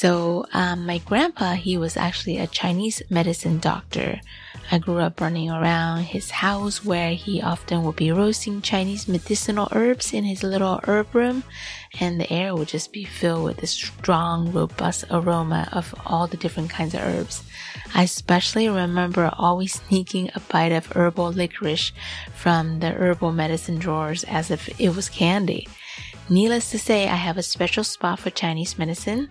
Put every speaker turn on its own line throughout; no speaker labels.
So, um, my grandpa, he was actually a Chinese medicine doctor. I grew up running around his house where he often would be roasting Chinese medicinal herbs in his little herb room, and the air would just be filled with this strong, robust aroma of all the different kinds of herbs. I especially remember always sneaking a bite of herbal licorice from the herbal medicine drawers as if it was candy. Needless to say, I have a special spot for Chinese medicine,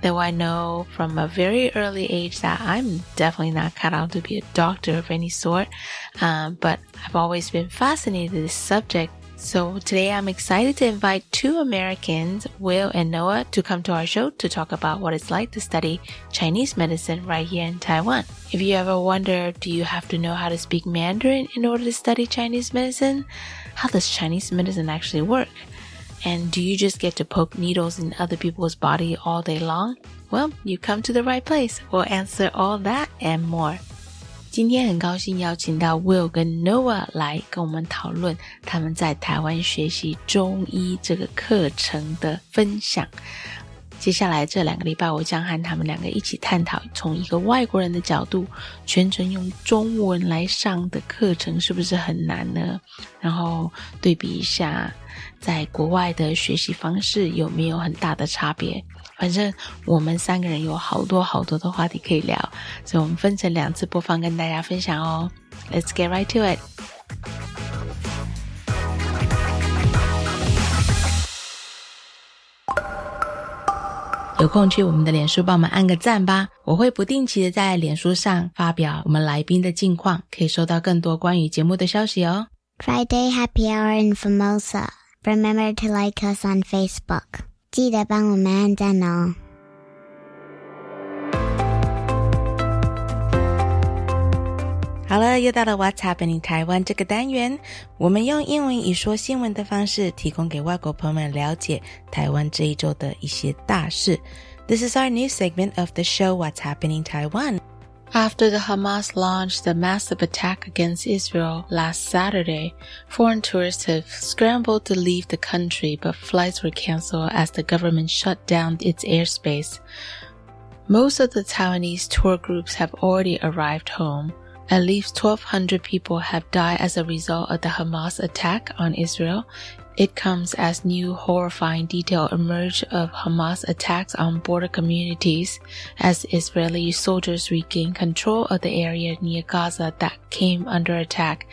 though I know from a very early age that I'm definitely not cut out to be a doctor of any sort. Um, but I've always been fascinated with this subject. So today I'm excited to invite two Americans, Will and Noah, to come to our show to talk about what it's like to study Chinese medicine right here in Taiwan. If you ever wonder, do you have to know how to speak Mandarin in order to study Chinese medicine? How does Chinese medicine actually work? And do you just get to poke needles in other people's body all day long? Well, you come to the right place. We'll answer all that and more. 今天很高兴邀请到 Will 跟 Noah 来跟我们讨论他们在台湾学习中医这个课程的分享。 接下来这两个礼拜，我将和他们两个一起探讨，从一个外国人的角度，全程用中文来上的课程是不是很难呢？然后对比一下，在国外的学习方式有没有很大的差别？反正我们三个人有好多好多的话题可以聊，所以我们分成两次播放跟大家分享哦。Let's get right to it. 有空去我们的脸书帮我们按个赞吧，我会不定期的在脸书上发表我们来宾的近况，可以收到更多关于节目的消息哦。
Friday Happy Hour in Formosa. Remember to like us on Facebook. 记得帮我们按赞哦。
好了，又到了 What's Happening 台湾这个单元，我们用英文以说新闻的方式，提供给外国朋友们了解台湾这一周的一些大事。This is our new segment of the show What's Happening Taiwan. After the Hamas launched the massive attack against Israel last Saturday, foreign tourists have scrambled to leave the country, but flights were canceled as the government shut down its airspace. Most of the Taiwanese tour groups have already arrived home. At least 1,200 people have died as a result of the Hamas attack on Israel. It comes as new horrifying detail emerge of Hamas attacks on border communities as Israeli soldiers regain control of the area near Gaza that came under attack.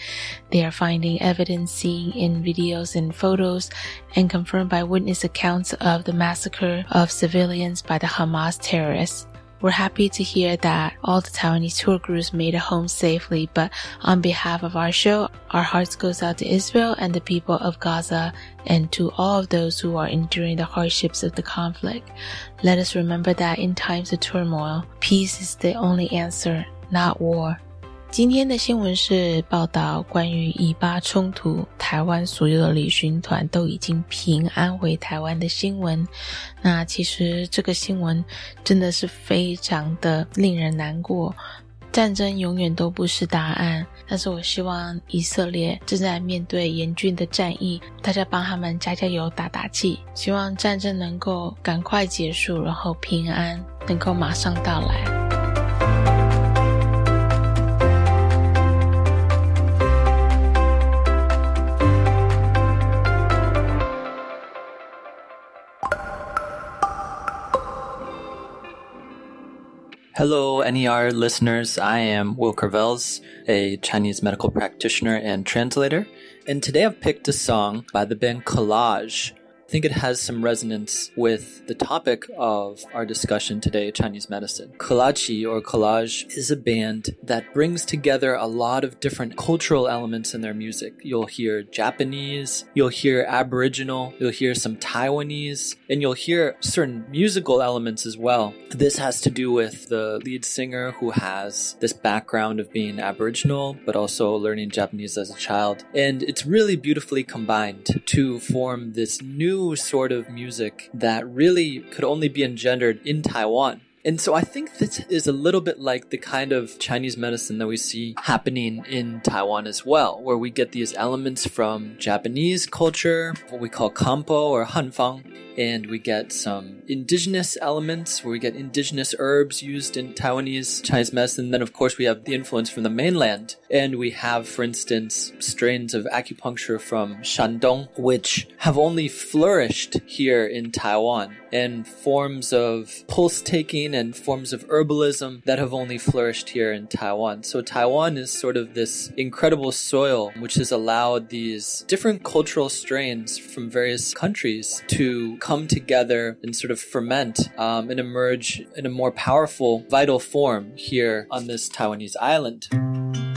They are finding evidence seen in videos and photos and confirmed by witness accounts of the massacre of civilians by the Hamas terrorists. We're happy to hear that all the Taiwanese tour groups made it home safely, but on behalf of our show, our hearts goes out to Israel and the people of Gaza and to all of those who are enduring the hardships of the conflict. Let us remember that in times of turmoil, peace is the only answer, not war. 今天的新闻是报道关于以巴冲突，台湾所有的旅行团都已经平安回台湾的新闻。那其实这个新闻真的是非常的令人难过。战争永远都不是答案，但是我希望以色列正在面对严峻的战役，大家帮他们加加油、打打气，希望战争能够赶快结束，然后平安能够马上到来。
Hello, NER listeners. I am Will Ceurvels, a Chinese medical practitioner and translator. And today I've picked a song by the band Collage think it has some resonance with the topic of our discussion today, Chinese medicine. Kolachi or Collage is a band that brings together a lot of different cultural elements in their music. You'll hear Japanese, you'll hear Aboriginal, you'll hear some Taiwanese, and you'll hear certain musical elements as well. This has to do with the lead singer who has this background of being Aboriginal, but also learning Japanese as a child. And it's really beautifully combined to form this new sort of music that really could only be engendered in Taiwan. And so I think this is a little bit like the kind of Chinese medicine that we see happening in Taiwan as well, where we get these elements from Japanese culture, what we call kampo or hanfang, and we get some indigenous elements where we get indigenous herbs used in Taiwanese Chinese medicine. Then, of course, we have the influence from the mainland, and we have, for instance, strains of acupuncture from Shandong, which have only flourished here in Taiwan, and forms of pulse taking and forms of herbalism that have only flourished here in Taiwan. So, Taiwan is sort of this incredible soil which has allowed these different cultural strains from various countries to come together and sort of ferment um, and emerge in a more powerful, vital form here on this Taiwanese island.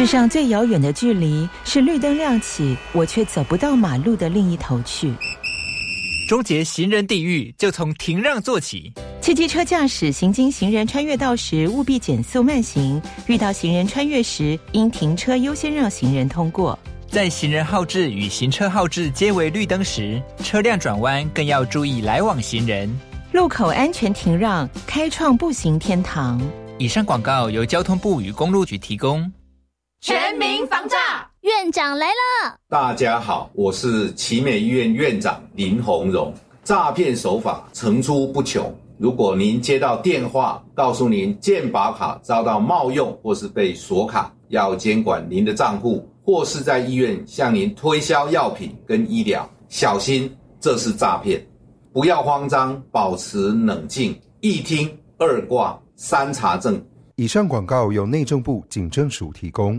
世上最遥远的距离是绿灯亮起，我却走不到马路的另一头去。
终结行人地狱，就从停让做起。
汽机车驾驶行经行人穿越道时，务必减速慢行；遇到行人穿越时，应停车优先让行人通过。
在行人号志与行车号志皆为绿灯时，车辆转弯更要注意来往行人。
路口安全停让，开创步行天堂。
以上广告由交通部与公路局提供。
全民防诈，院长来了！
大家好，我是奇美医院院长林鸿荣。诈骗手法层出不穷。如果您接到电话，告诉您健保卡遭到冒用或是被锁卡，要监管您的账户，或是在医院向您推销药品跟医疗，小心这是诈骗。不要慌张，保持冷静，一听二挂三查证。
以上广告由内政部警政署提供。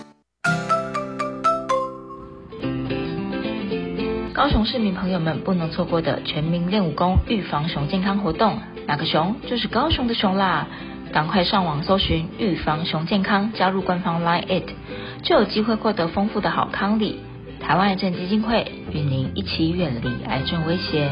高雄市民朋友们不能错过的全民练武功预防熊健康活动，哪个熊就是高雄的熊啦！赶快上网搜寻预防熊健康，加入官方 Line it，就有机会获得丰富的好康礼。台湾癌症基金会与您一起远离癌症威胁。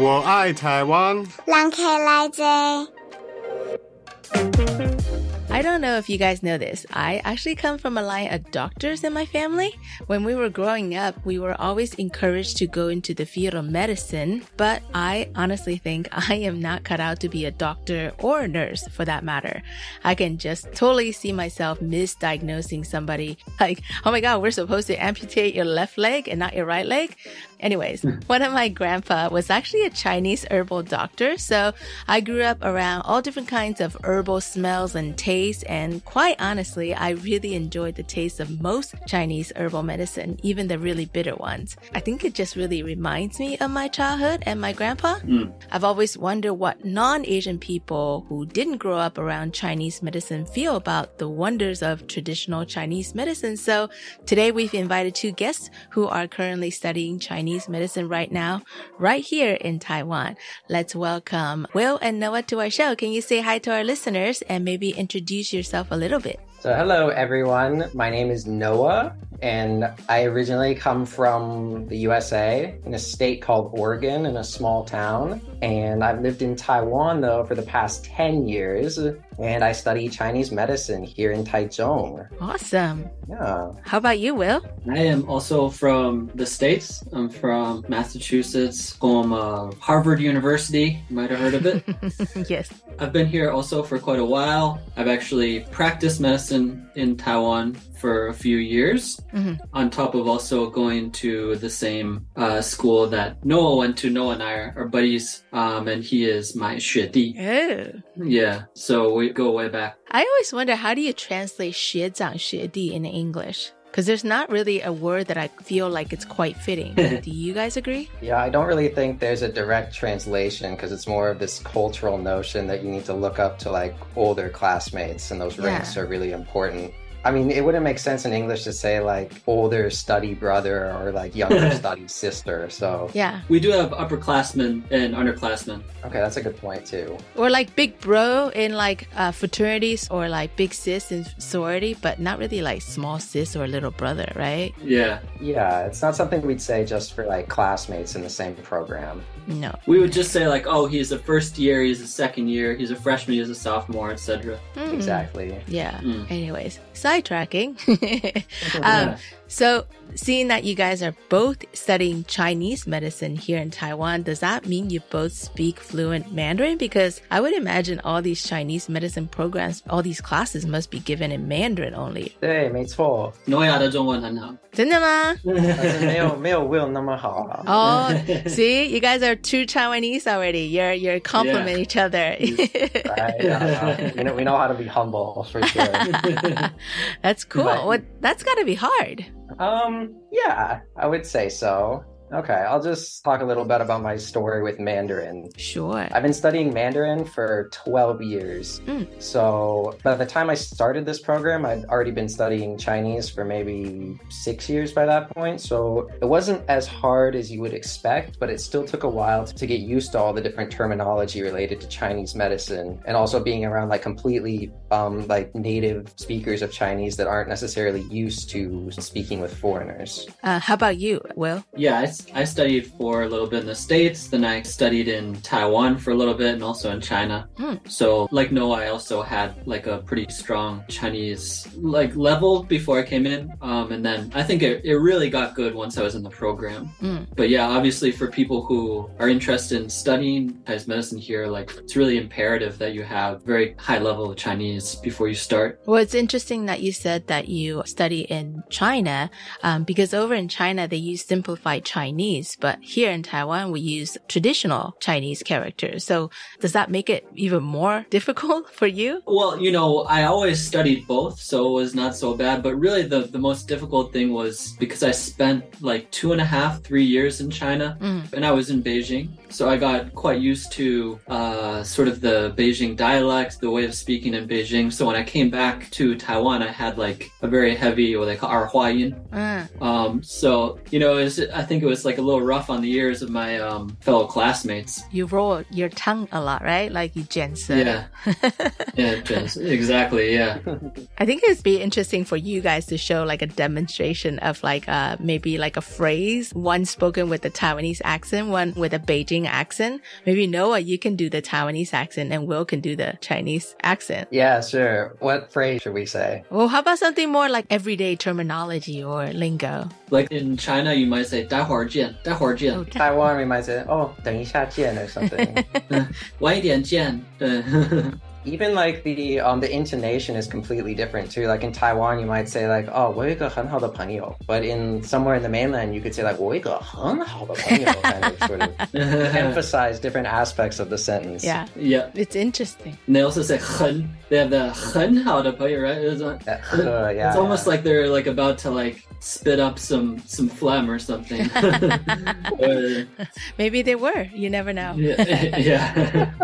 我爱台湾。
让开来者。
I don't know if you guys know this. I actually come from a line of doctors in my family. When we were growing up, we were always encouraged to go into the field of medicine, but I honestly think I am not cut out to be a doctor or a nurse for that matter. I can just totally see myself misdiagnosing somebody like, oh my God, we're supposed to amputate your left leg and not your right leg. Anyways, one of my grandpa was actually a Chinese herbal doctor. So I grew up around all different kinds of herbal smells and tastes. And quite honestly, I really enjoyed the taste of most Chinese herbal medicine, even the really bitter ones. I think it just really reminds me of my childhood and my grandpa.
Mm.
I've always wondered what non-Asian people who didn't grow up around Chinese medicine feel about the wonders of traditional Chinese medicine. So today we've invited two guests who are currently studying Chinese medicine right now, right here in Taiwan. Let's welcome Will and Noah to our show. Can you say hi to our listeners and maybe introduce yourself a little bit?
So, hello everyone. My name is Noah, and I originally come from the USA in a state called Oregon in a small town. And I've lived in Taiwan though for the past 10 years, and I study Chinese medicine here in Taichung.
Awesome.
Yeah.
How about you, Will?
I am also from the States. I'm from Massachusetts, home of Harvard University. You might have heard of it.
yes.
I've been here also for quite a while. I've actually practiced medicine in Taiwan for a few years,
Mhm.
on top of also going to the same uh, school that Noah went to. Noah and I are, are buddies, um, and he is my 学弟.
Oh.
Yeah, so we go way back.
I always wonder how do you translate 学长学弟 in English? Because there's not really a word that I feel like it's quite fitting. do you guys agree?
Yeah, I don't really think there's a direct translation because it's more of this cultural notion that you need to look up to like older classmates, and those
Yeah.
ranks are really important. I mean, it wouldn't make sense in English to say like older study brother or like younger study sister. So
Yeah.
We do have upperclassmen and underclassmen.
okay, that's a good point too.
Or like big bro in like uh, fraternities or like big sis in sorority, but not really like small sis or little brother, right?
Yeah.
Yeah, it's not something we'd say just for like classmates in the same program.
No.
We would just say like, oh, he's a first year, he's a second year, he's a freshman, he's a sophomore, etc.
Hmm.
Exactly.
Yeah.
Mm.
Anyways, sidetracking. um, so, seeing that you guys are both studying Chinese medicine here in Taiwan, does that mean you both speak fluent Mandarin? Because I would imagine all these Chinese medicine programs, all these classes must be given in Mandarin only.
对，没错。
诺亚的中文很好。
真的吗？
但是没有没有 Will 那么好啊。
Oh, see, you guys are two Taiwanese already. You're you're complement each other.
Right? Yeah, we know we know how to be humble for sure.
That's cool.
But-
what that's got to be hard.
Um, yeah, I would say so. Okay, I'll just talk a little bit about my story with Mandarin.
Sure.
I've been studying Mandarin for 12 years.
Mm.
So by the time I started this program, I'd already been studying Chinese for maybe six years by that point. So it wasn't as hard as you would expect, but it still took a while to get used to all the different terminology related to Chinese medicine and also being around like completely um, like native speakers of Chinese that aren't necessarily used to speaking with foreigners.
Uh, how about you, Will?
Yeah, I, studied for a little bit in the States, then I studied in Taiwan for a little bit and also in China.
Hmm.
So, like Noah, I also had like a pretty strong Chinese like level before I came in. Um, and then I think it, it really got good once I was in the program.
Mm.
But yeah, obviously for people who are interested in studying Chinese medicine here, like it's really imperative that you have very high level of Chinese before you start.
Well, it's interesting that you said that you study in China, um, because over in China they use simplified Chinese, but here in Taiwan we use traditional Chinese characters. So does that make it even more difficult for you?
Well, you know, I always studied both, so it was not so bad. But really, the, the most difficult thing was because I spent like two and a half, three years in China,
Mm.
and I was in Beijing. So I got quite used to uh, sort of the Beijing dialect, the way of speaking in Beijing. So when I came back to Taiwan, I had like a very heavy what they call Erhuayin.
Mm.
Um, so you know, was, I think it was like a little rough on the ears of my um, fellow classmates.
You roll your tongue a lot, right? Like you Jensen. Uh.
Yeah, yeah, Jensen. Exactly. Yeah.
I think it'd be interesting for you guys to show like a demonstration of like uh, maybe like a phrase, one spoken with the Taiwanese accent, one with a Beijing accent. Maybe Noah, you can do the Taiwanese accent and Will can do the Chinese accent.
Yeah, sure. What phrase should we say?
Well, how about something more like everyday terminology or lingo?
Like in China, you might say 待会儿见,待会儿见.
Taiwan, we might say, oh, 等一下见 or something.
晚一点见. 对.
Even like the um the intonation is completely different too. Like in Taiwan, you might say like, "Oh, 我有一个很好的朋友," but in somewhere in the mainland, you could say like, 我有一个很好的朋友, kind of sort of emphasize different aspects of the sentence.
Yeah.
Yeah.
It's interesting.
And they also say 很. They have the 很好的朋友, right? It's, like-
Uh, yeah,
it's almost like they're like about to like spit up some some phlegm or something. Or-
Maybe they were. You never know.
yeah. yeah.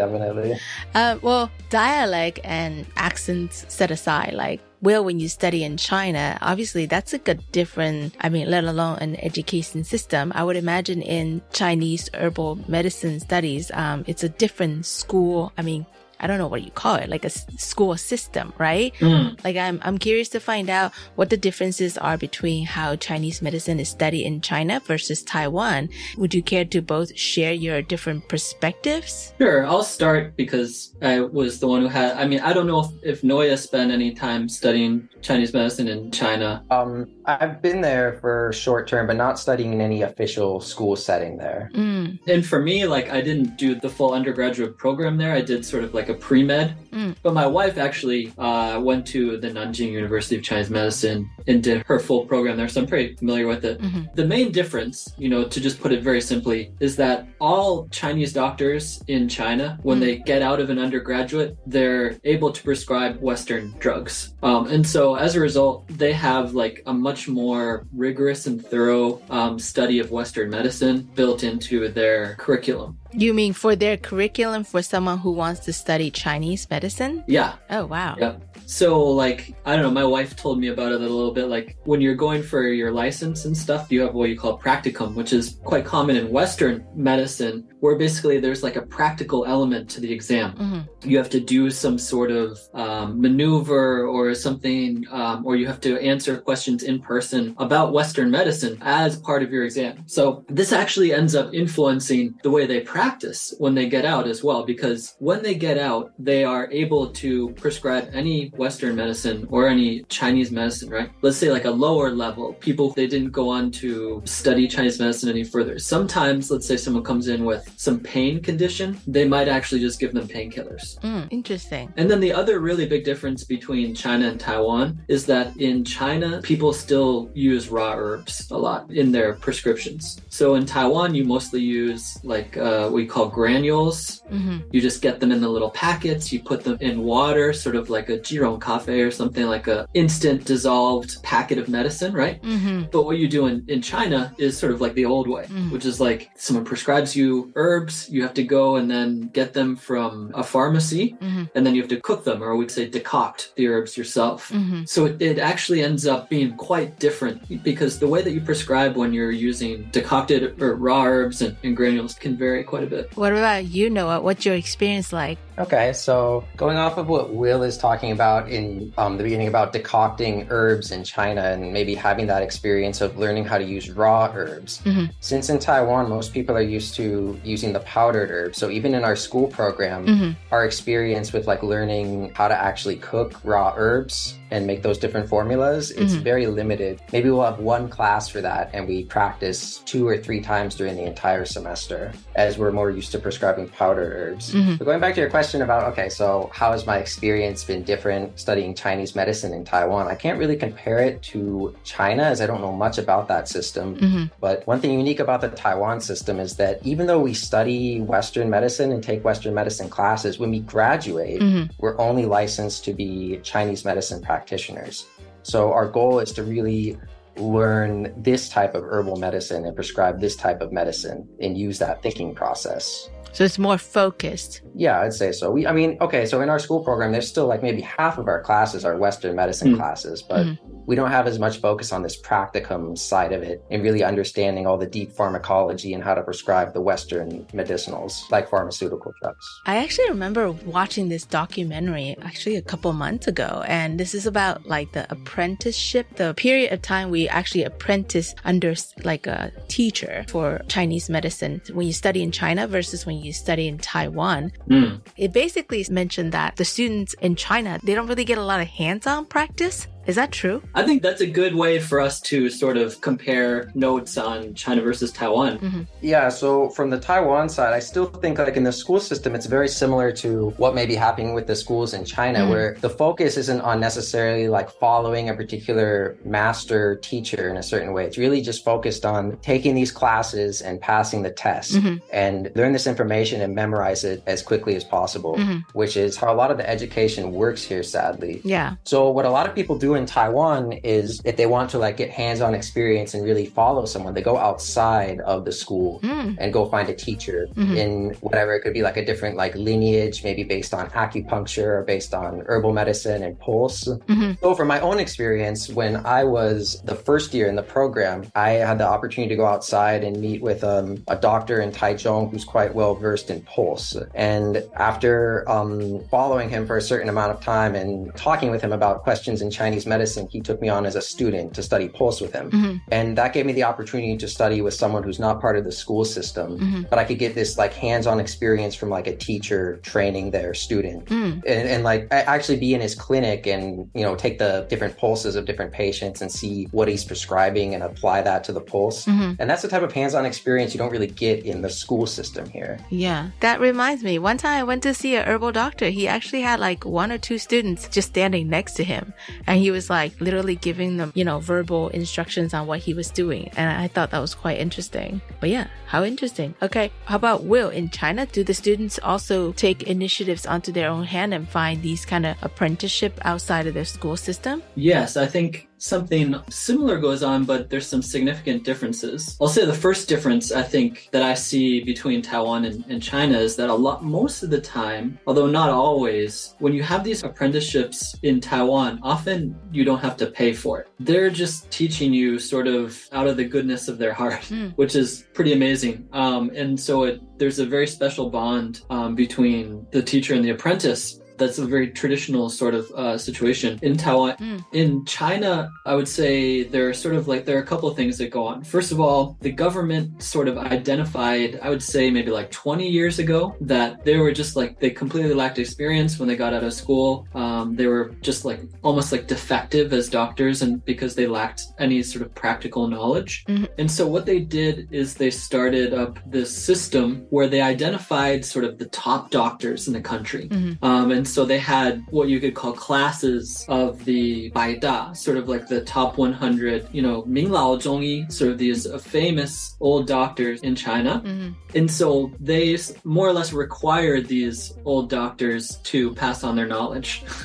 Definitely.
Uh, well, dialect and accents set aside, like, well, when you study in China, obviously that's like a different, I mean, let alone an education system. I would imagine in Chinese herbal medicine studies, um, it's a different school. I mean, I don't know what you call it, like a s- school system, right?
Mm.
Like I'm, I'm curious to find out what the differences are between how Chinese medicine is studied in China versus Taiwan. Would you care to both share your different perspectives?
Sure, I'll start because I was the one who had. I mean, I don't know if, if Noah spent any time studying Chinese medicine in China.
Um, I've been there for short term, but not studying in any official school setting there.
Mm.
And for me, like, I didn't do the full undergraduate program there. I did sort of like a pre med.
Mm.
But my wife actually uh, went to the Nanjing University of Chinese Medicine and did her full program there. So I'm pretty familiar with it.
Mhm.
The main difference, you know, to just put it very simply, is that all Chinese doctors in China, when
Mm.
they get out of an undergraduate, they're able to prescribe Western drugs. Um, and so as a result, they have like a much more rigorous and thorough um, study of Western medicine built into their curriculum.
You mean for their curriculum for someone who wants to study Chinese medicine?
Yeah.
Oh, wow.
Yeah. So, like, I don't know, my wife told me about it a little bit. Like, when you're going for your license and stuff, you have what you call practicum, which is quite common in Western medicine, where basically there's like a practical element to the exam.
Mm-hmm.
You have to do some sort of um, maneuver or something, um, or you have to answer questions in person about Western medicine as part of your exam. So, this actually ends up influencing the way they practice when they get out as well, because when they get out, they are able to prescribe any Western medicine or any Chinese medicine, right? Let's say like a lower level, people, they didn't go on to study Chinese medicine any further. Sometimes, let's say someone comes in with some pain condition, they might actually just give them painkillers.
Mm, interesting.
And then the other really big difference between China and Taiwan is that in China, people still use raw herbs a lot in their prescriptions. So in Taiwan, you mostly use like uh, we call granules.
Mm-hmm.
You just get them in the little packets, you put them in water, sort of like a jirong cafe or something like a instant dissolved packet of medicine, right?
Mm-hmm.
But what you do in, in China is sort of like the old way,
Mm.
which is like someone prescribes you herbs, you have to go and then get them from a pharmacy,
Mhm.
and then you have to cook them, or we'd say decoct the herbs yourself.
Mhm.
So it, it actually ends up being quite different because the way that you prescribe when you're using decocted or raw herbs and, and granules can vary quite a bit.
What about you, Noah? What's your experience like?
Okay, so going off of what Will is talking about in um, the beginning about decocting herbs in China and maybe having that experience of learning how to use raw herbs.
Mhm.
Since in Taiwan, most people are used to using the powdered herbs. So even in our school program,
Mhm.
our experience with like learning how to actually cook raw herbs and make those different formulas, it's
Mhm.
very limited. Maybe we'll have one class for that and we practice two or three times during the entire semester as we're more used to prescribing powdered herbs.
Mhm.
But going back to your question about, okay, so how has my experience been different studying Chinese medicine in Taiwan? I can't really compare it to China as I don't know much about that system.
Mhm.
But one thing unique about the Taiwan system is that even though we study Western medicine and take Western medicine classes, when we graduate,
Mhm.
we're only licensed to be Chinese medicine practitioners. So our goal is to really learn this type of herbal medicine and prescribe this type of medicine and use that thinking process.
So it's more focused.
Yeah, I'd say so. We, I mean, okay, so in our school program, there's still like maybe half of our classes are Western medicine
Mm.
classes, but
Mhm.
We don't have as much focus on this practicum side of it and really understanding all the deep pharmacology and how to prescribe the Western medicinals like pharmaceutical drugs.
I actually remember watching this documentary actually a couple months ago, and this is about like the apprenticeship, the period of time we actually apprentice under like a teacher for Chinese medicine when you study in China versus when you study in Taiwan.
Mm.
It basically mentioned that the students in China, they don't really get a lot of hands-on practice. Is that true?
I think that's a good way for us to sort of compare notes on China versus Taiwan.
Yeah, so from the Taiwan side, I still think like in the school system, it's very similar to what may be happening with the schools in China,
Mm.
where the focus isn't on necessarily like following a particular master teacher in a certain way. It's really just focused on taking these classes and passing the test
Mhm.
and learn this information and memorize it as quickly as possible,
Mhm.
which is how a lot of the education works here, sadly.
Yeah.
So what a lot of people do in Taiwan is if they want to like get hands-on experience and really follow someone, they go outside of the school
Mm.
and go find a teacher
Mhm.
in whatever it could be like a different like lineage, maybe based on acupuncture or based on herbal medicine and pulse.
Mhm.
So from my own experience, when I was the first year in the program, I had the opportunity to go outside and meet with um, a doctor in Taichung who's quite well versed in pulse. And after um, following him for a certain amount of time and talking with him about questions in Chinese medicine, he took me on as a student to study pulse with him.
Mhm.
And that gave me the opportunity to study with someone who's not part of the school system,
Mhm.
but I could get this like hands-on experience from like a teacher training their student
Mm.
and, and like actually be in his clinic and you know take the different pulses of different patients and see what he's prescribing and apply that to the pulse
Mhm.
and that's the type of hands-on experience you don't really get in the school system here
Yeah, that reminds me. One time I went to see a herbal doctor. He actually had like one or two students just standing next to him, and he
he was like literally giving them, you know, verbal instructions on what he was doing. And I thought that was quite interesting. But yeah, how interesting. Okay. How about Will? In China, do the students also take initiatives onto their own hand and find these kind of apprenticeship outside of their school system?
Yes, I think something similar goes on, but there's some significant differences. I'll say the first difference I think that I see between Taiwan and, and, China is that a lot, most of the time, although not always, when you have these apprenticeships in Taiwan, often you don't have to pay for it. They're just teaching you sort of out of the goodness of their heart, mm. which is pretty amazing. Um, and so it, there's a very special bond um, between the teacher and the apprentice that's a very traditional sort of uh, situation in Taiwan. Mm. In China, I would say there are sort of like there are a couple of things that go on. First of all, the government sort of identified, I would say maybe like 20 years ago, that they were just like they completely lacked experience when they got out of school. Um, they were just like almost like defective as doctors, and because they lacked any sort of practical knowledge. Mm-hmm. And so what they did is they started up this system where they identified sort of the top doctors in the country, mm-hmm. um, and so they had what you could call classes of the Baida, sort of like the top 100, you know, Minglao Zhongyi, sort of these famous old doctors in China. Mm-hmm. And so they more or less required these old doctors to pass on their knowledge.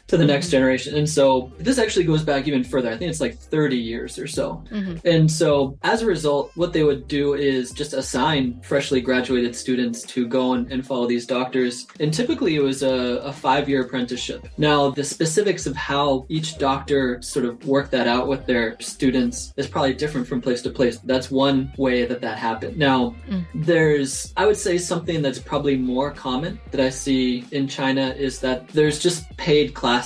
to the next generation. And so this actually goes back even further. I think it's like 30 years or so. Mm-hmm. And so as a result, what they would do is just assign freshly graduated students to go and, and follow these doctors. And typically it was a, a five year apprenticeship. Now, the specifics of how each doctor sort of worked that out with their students is probably different from place to place. That's one way that that happened. Now, mm. there's, I would say something that's probably more common that I see in China is that there's just paid classes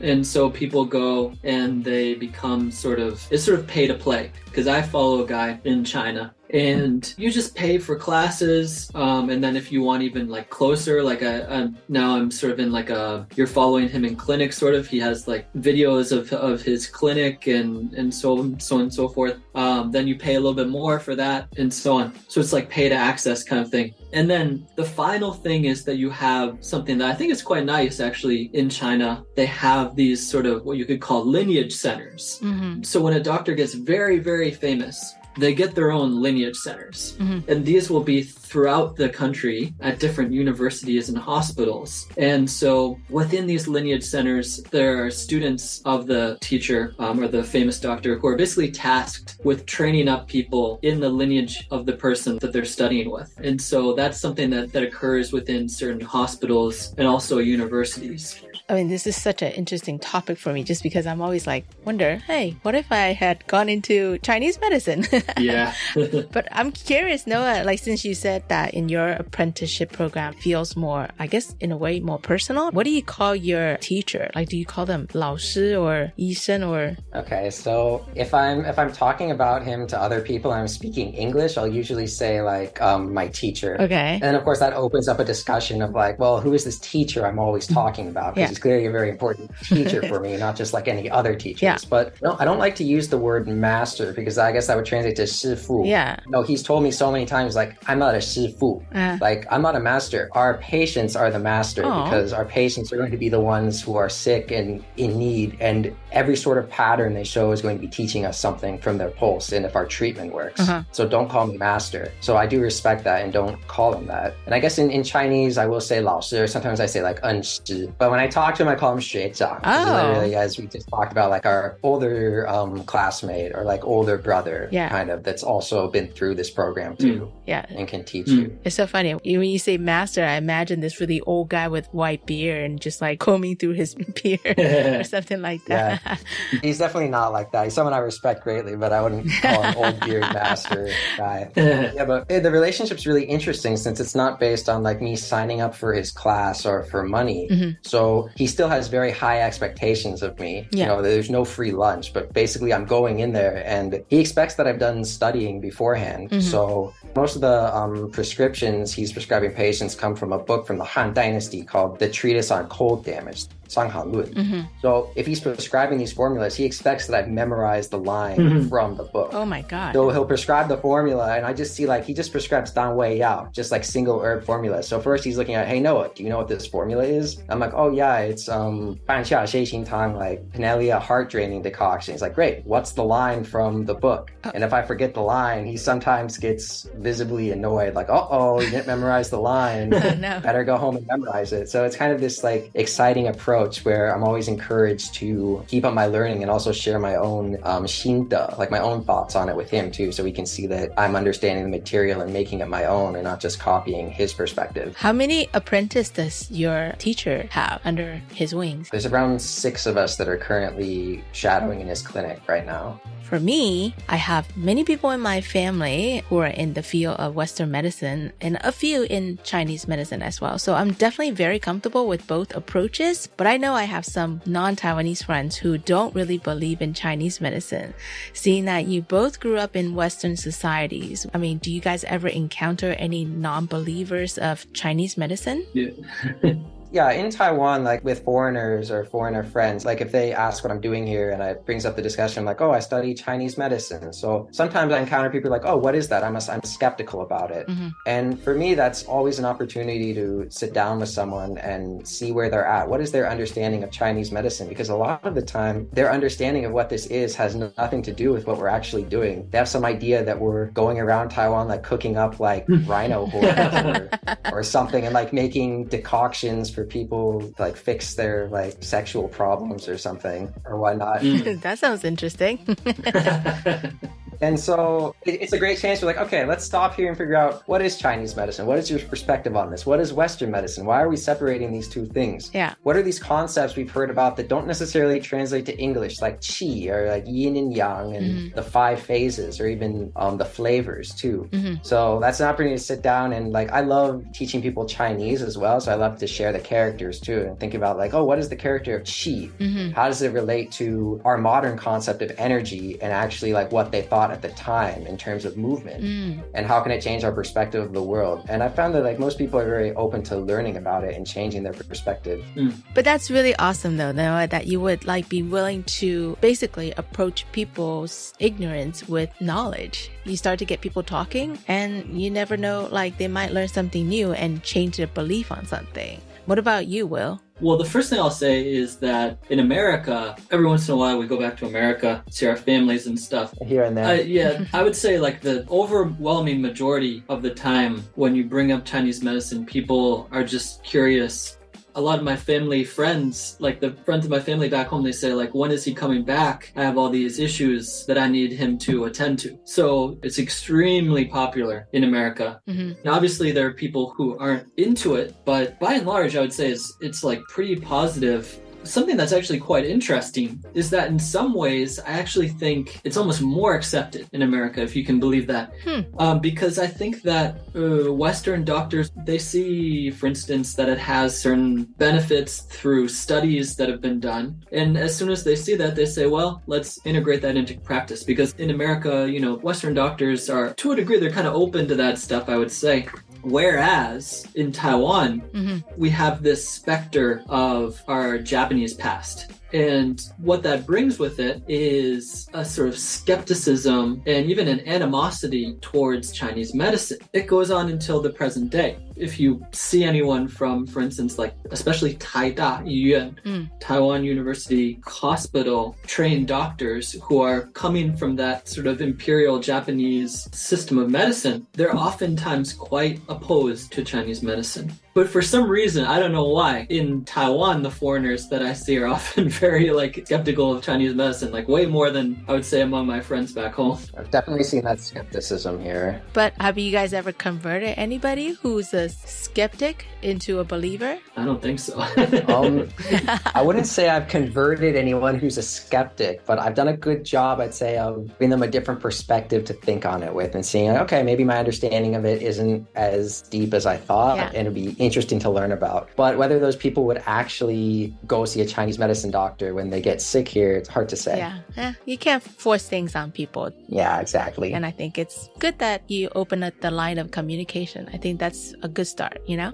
And so people go and they become sort of, it's sort of pay to play. Because I follow a guy in China and you just pay for classes um, and then if you want even like closer like I, I'm, now i'm sort of in like a you're following him in clinic sort of. He has like videos of, of his clinic and and so so on and so forth. Um, then you pay a little bit more for that and so on. So it's like pay to access kind of thing. And then the final thing is that you have something that i think is quite nice actually in china. They have these sort of what you could call lineage centers. Mm-hmm. so when a doctor gets very very famous they get their own lineage centers. Mm-hmm. And these will be throughout the country at different universities and hospitals. And so within these lineage centers, there are students of the teacher um, or the famous doctor who are basically tasked with training up people in the lineage of the person that they're studying with. And so that's something that, that occurs within certain hospitals and also universities.
I mean, this is such an interesting topic for me just because I'm always like, wonder, hey, what if I had gone into Chinese medicine?
yeah.
but I'm curious, Noah, like since you said that in your apprenticeship program feels more, I guess, in a way, more personal, what do you call your teacher? Like, do you call them 老师 or 医生 or?
Okay, so if I'm if I'm talking about him to other people and I'm speaking English, I'll usually say like um, my teacher.
Okay.
And of course, that opens up a discussion of like, well, who is this teacher I'm always talking about? Because yeah clearly a very important teacher for me, not just like any other teachers.
Yeah.
But no, I don't like to use the word master because I guess that would translate to shifu.
Yeah.
No, he's told me so many times, like, I'm not a shifu. Uh. Like, I'm not a master. Our patients are the master Aww. because our patients are going to be the ones who are sick and in need. And every sort of pattern they show is going to be teaching us something from their pulse and if our treatment works. Uh-huh. So don't call me master. So I do respect that and don't call him that. And I guess in, in Chinese, I will say lao shi, or sometimes I say like. But when I talk to him I call him 学长.
Oh.
Literally as we just talked about like our older um, classmate or like older brother
yeah.
kind of that's also been through this program too.
Mm. Yeah.
And can teach mm. you.
It's so funny. When you say master, I imagine this really old guy with white beard and just like combing through his beard or something like that.
Yeah. He's definitely not like that. He's someone I respect greatly, but I wouldn't call him old beard master guy. yeah, but the relationship's really interesting since it's not based on like me signing up for his class or for money. Mm-hmm. So he still has very high expectations of me. Yeah. You know, there's no free lunch, but basically I'm going in there and he expects that I've done studying beforehand. Mm-hmm. So most of the um, prescriptions he's prescribing patients come from a book from the Han Dynasty called The Treatise on Cold Damage. Shanghanlun.
Mhm.
So if he's prescribing these formulas, he expects that I've memorized the line
Mhm.
from the book.
Oh my god.
So he'll prescribe the formula, and I just see like he just prescribes Dan Wei Yao, just like single herb formula. So first he's looking at, hey Noah, do you know what this formula is? I'm like, oh yeah, it's um Ban Xia Xie Xin Tang, like Pinellia heart draining decoction. He's like, great, what's the line from the book? And if I forget the line, he sometimes gets visibly annoyed, like, uh oh, you didn't memorize the line.
no.
Better go home and memorize it. So it's kind of this like exciting approach where I'm always encouraged to keep up my learning and also share my own um, shinta, like my own thoughts on it with him too, so we can see that I'm understanding the material and making it my own and not just copying his perspective.
How many apprentices does your teacher have under his wings?
There's around six of us that are currently shadowing in his clinic right now.
For me, I have many people in my family who are in the field of Western medicine and a few in Chinese medicine as well. So I'm definitely very comfortable with both approaches, but I know I have some non-Taiwanese friends who don't really believe in Chinese medicine. Seeing that you both grew up in Western societies, I mean, do you guys ever encounter any non-believers of Chinese medicine?
Yeah.
yeah, in Taiwan, like with foreigners or foreigner friends, like if they ask what I'm doing here and it brings up the discussion, like, oh, I study Chinese medicine. So sometimes I encounter people like, oh, what is that? I'm, a, I'm skeptical about it.
Mhm.
And for me, that's always an opportunity to sit down with someone and see where they're at. What is their understanding of Chinese medicine? Because a lot of the time, their understanding of what this is has nothing to do with what we're actually doing. They have some idea that we're going around Taiwan, like cooking up like rhino horns or, or something and like making decoctions for people to like fix their like sexual problems or something or whatnot. Mm.
that sounds interesting.
And so it- it's a great chance. We're like, okay, let's stop here and figure out what is Chinese medicine? What is your perspective on this? What is Western medicine? Why are we separating these two things?
Yeah.
What are these concepts we've heard about that don't necessarily translate to English, like qi or like yin and yang and
Mhm.
the five phases or even um, the flavors too?
Mhm.
So that's an opportunity to sit down and like I love teaching people Chinese as well. So I love to share the characters too and think about like, oh, what is the character of qi?
Mhm.
How does it relate to our modern concept of energy and actually like what they thought at the time in terms of movement?
Mm.
And how can it change our perspective of the world? And I found that like most people are very open to learning about it and changing their perspective.
But that's really awesome though, Noah, that you would like be willing to basically approach people's ignorance with knowledge. You start to get people talking and you never know, like they might learn something new and change their belief on something. What about you, Will?
Well, the first thing I'll say is that in America, every once in a while we go back to America, see our families and stuff.
Here and there.
Uh, yeah, I would say like the overwhelming majority of the time when you bring up Chinese medicine, people are just curious. A lot of my family friends, like the friends of my family back home, they say like, when is he coming back? I have all these issues that I need him to attend to. So it's extremely popular in America.
Mm-hmm.
Now, obviously, there are people who aren't into it, but by and large, I would say it's it's like pretty positive. Something that's actually quite interesting is that in some ways, I actually think it's almost more accepted in America, if you can believe that.
Hmm.
Um, because I think that uh, Western doctors they see, for instance, that it has certain benefits through studies that have been done, and as soon as they see that, they say, "Well, let's integrate that into practice." Because in America, you know, Western doctors are to a degree they're kind of open to that stuff. I would say. Whereas in Taiwan,
Mm-hmm.
we have this specter of our Japanese past. And what that brings with it is a sort of skepticism and even an animosity towards Chinese medicine. It goes on until the present day. If you see anyone from, for instance, like especially Taida Yuan,
Mm.
Taiwan University Hospital trained doctors who are coming from that sort of imperial Japanese system of medicine, they're oftentimes quite opposed to Chinese medicine. But for some reason, I don't know why, in Taiwan, the foreigners that I see are often very like skeptical of Chinese medicine, like way more than I would say among my friends back home.
I've definitely seen that skepticism here.
But have you guys ever converted anybody who's a skeptic into a believer?
I don't think so.
Um, I wouldn't say I've converted anyone who's a skeptic, but I've done a good job, I'd say, of giving them a different perspective to think on it with and seeing, like, okay, maybe my understanding of it isn't as deep as I thought,
Yeah.
and it'd be interesting to learn about. But whether those people would actually go see a Chinese medicine doctor when they get sick here, it's hard to say.
Yeah. Eh, you can't force things on people.
Yeah, exactly.
And I think it's good that you open up the line of communication. I think that's a good start, you know?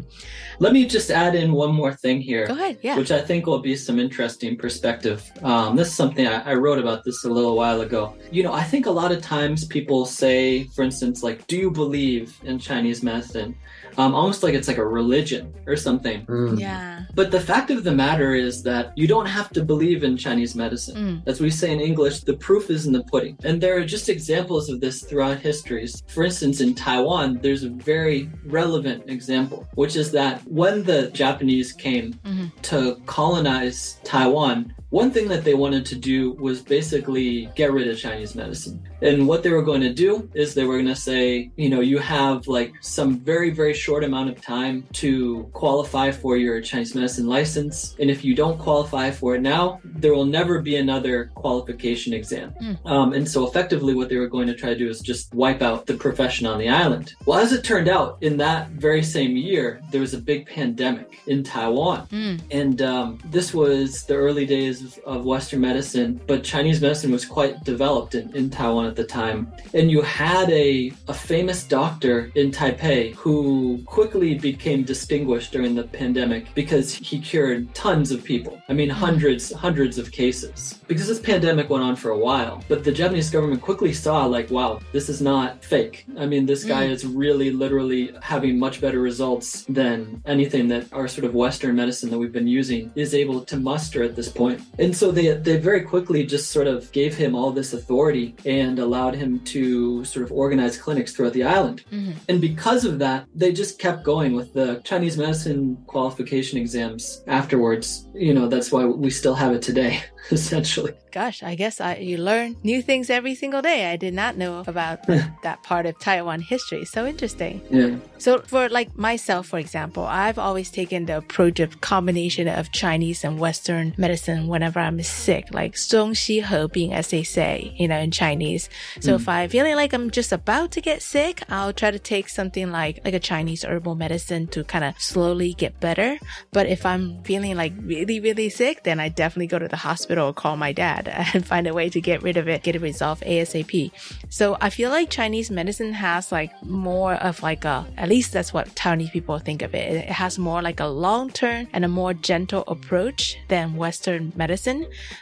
Let me just add in one more thing here.
Go ahead, yeah.
Which I think will be some interesting perspective. Um, this is something I, I wrote about this a little while ago. You know, I think a lot of times people say, for instance, like, do you believe in Chinese medicine? Um, almost like it's like a religion or something.
Yeah.
But the fact of the matter is that you don't have to believe in Chinese medicine.
Mm.
As we say in English, the proof is in the pudding. And there are just examples of this throughout histories. For instance, in Taiwan, there's a very relevant example, which is that when the Japanese came
Mhm.
to colonize Taiwan, one thing that they wanted to do was basically get rid of Chinese medicine. And what they were going to do is they were going to say, you know, you have like some very, very short amount of time to qualify for your Chinese medicine license. And if you don't qualify for it now, there will never be another qualification exam.
Mm.
Um, and so effectively what they were going to try to do is just wipe out the profession on the island. Well, as it turned out, in that very same year, there was a big pandemic in Taiwan.
Mm.
And um, this was the early days of, of Western medicine, but Chinese medicine was quite developed in, in Taiwan at the time. And you had a, a famous doctor in Taipei who quickly became distinguished during the pandemic because he cured tons of people. I mean, hundreds, hundreds of cases. Because this pandemic went on for a while, but the Japanese government quickly saw, like, wow, this is not fake. I mean, this guy
Mm.
is really literally having much better results than anything that our sort of Western medicine that we've been using is able to muster at this point. And so they they very quickly just sort of gave him all this authority and allowed him to sort of organize clinics throughout the island.
Mhm.
And because of that, they just kept going with the Chinese medicine qualification exams afterwards. You know, that's why we still have it today, essentially.
Gosh, I guess I, you learn new things every single day. I did not know about that part of Taiwan history. So interesting.
Yeah.
So for like myself, for example, I've always taken the approach of combination of Chinese and Western medicine whenever I'm sick, like 中西合并, as they say, you know, in Chinese. So
Mm.
if I'm feeling like I'm just about to get sick, I'll try to take something like, like a Chinese herbal medicine to kind of slowly get better. But if I'm feeling like really, really sick, then I definitely go to the hospital or call my dad and find a way to get rid of it, get it resolved ASAP. So I feel like Chinese medicine has like more of like a, at least that's what Taiwanese people think of it. It has more like a long term and a more gentle approach than Western medicine.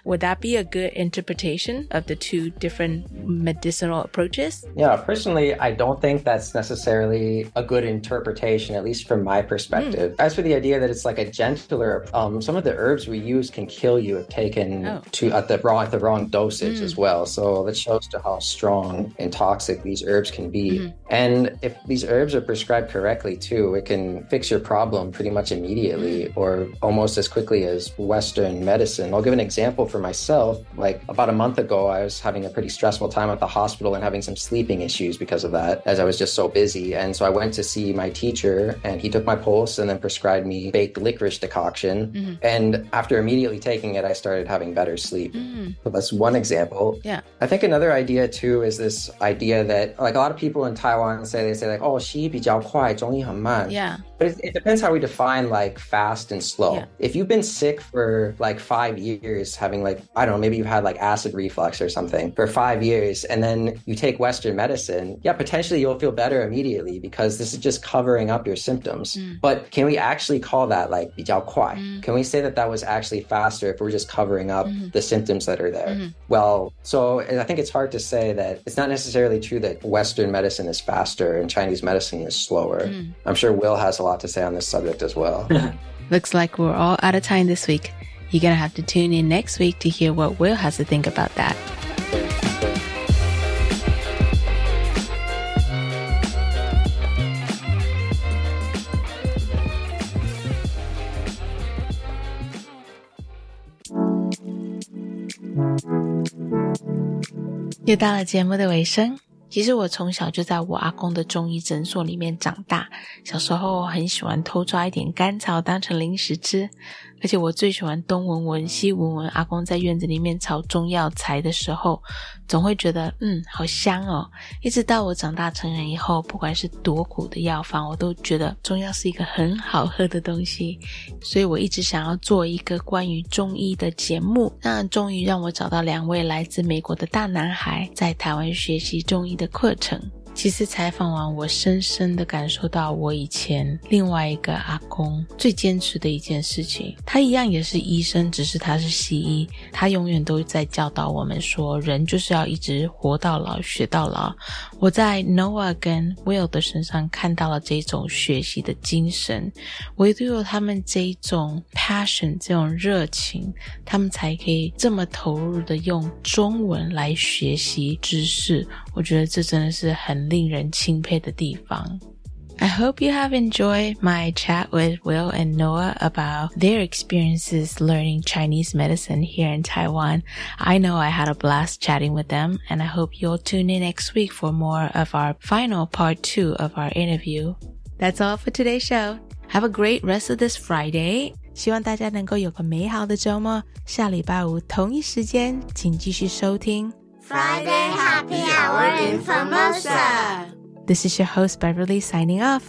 would that be a good interpretation of the two different medicinal approaches?
Yeah, personally, I don't think that's necessarily a good interpretation, at least from my perspective. As for the idea that it's like a gentler, um, some of the herbs we use can kill you if taken
Oh.
to at the wrong at the wrong dosage
Mm.
as well. So that shows to how strong and toxic these herbs can be.
Mhm.
And if these herbs are prescribed correctly too, it can fix your problem pretty much immediately or almost as quickly as Western medicine. I'll give an example for myself. Like about a month ago, I was having a pretty stressful time at the hospital and having some sleeping issues because of that, as I was just so busy. And so I went to see my teacher and he took my pulse and then prescribed me baked licorice decoction.
Mhm.
And after immediately taking it, I started having better sleep.
Mm.
So that's one example.
Yeah.
I think another idea too is this idea that like a lot of people in Taiwan say they say like oh 西医比较快，中医很慢。
Yeah.
But it, it depends how we define like fast and slow.
Yeah.
If you've been sick for like five years, having like I don't know, maybe you've had like acid reflux or something for five years, and then you take Western medicine, yeah, potentially you'll feel better immediately because this is just covering up your symptoms.
Mm.
But can we actually call that like 比较快?
Mm.
Can we say that that was actually faster if we're just covering up
Mhm.
the symptoms that are there?
Mhm.
Well, so I think it's hard to say that it's not necessarily true that Western medicine is faster and Chinese medicine is slower.
Mm.
I'm sure Will has a lot to say on this subject as well.
Looks like we're all out of time this week. You're gonna have to tune in next week to hear what Will has to think about that. 又到了节目的尾声。其实我从小就在我阿公的中医诊所里面长大，小时候很喜欢偷抓一点甘草当成零食吃， 而且我最喜欢东闻闻西闻闻阿公在院子里面炒中药材的时候，总会觉得嗯好香哦。一直到我长大成人以后，不管是多苦的药方，我都觉得中药是一个很好喝的东西，所以我一直想要做一个关于中医的节目。那终于让我找到两位来自美国的大男孩，在台湾学习中医的课程。其实采访完，我深深的感受到我以前另外一个阿公最坚持的一件事情。他一样也是医生，只是他是西医。他永远都在教导我们说，人就是要一直活到老学到老。我在 Noah 跟 Will 的身上看到了这种学习的精神。唯独有他们这一种 passion，这种热情，他们才可以这么投入的用中文来学习知识。我觉得这真的是很令人钦佩的地方。I hope you have enjoyed my chat with Will and Noah about their experiences learning Chinese medicine here in Taiwan. I know I had a blast chatting with them, and I hope you'll tune in next week for more of our final part two of our interview. That's all for today's show. Have a great rest of this Friday. 希望大家能够有个美好的周末。下礼拜五同一时间，请继续收听
Friday Happy Hour in Formosa.
this is your host, Beverly, signing off.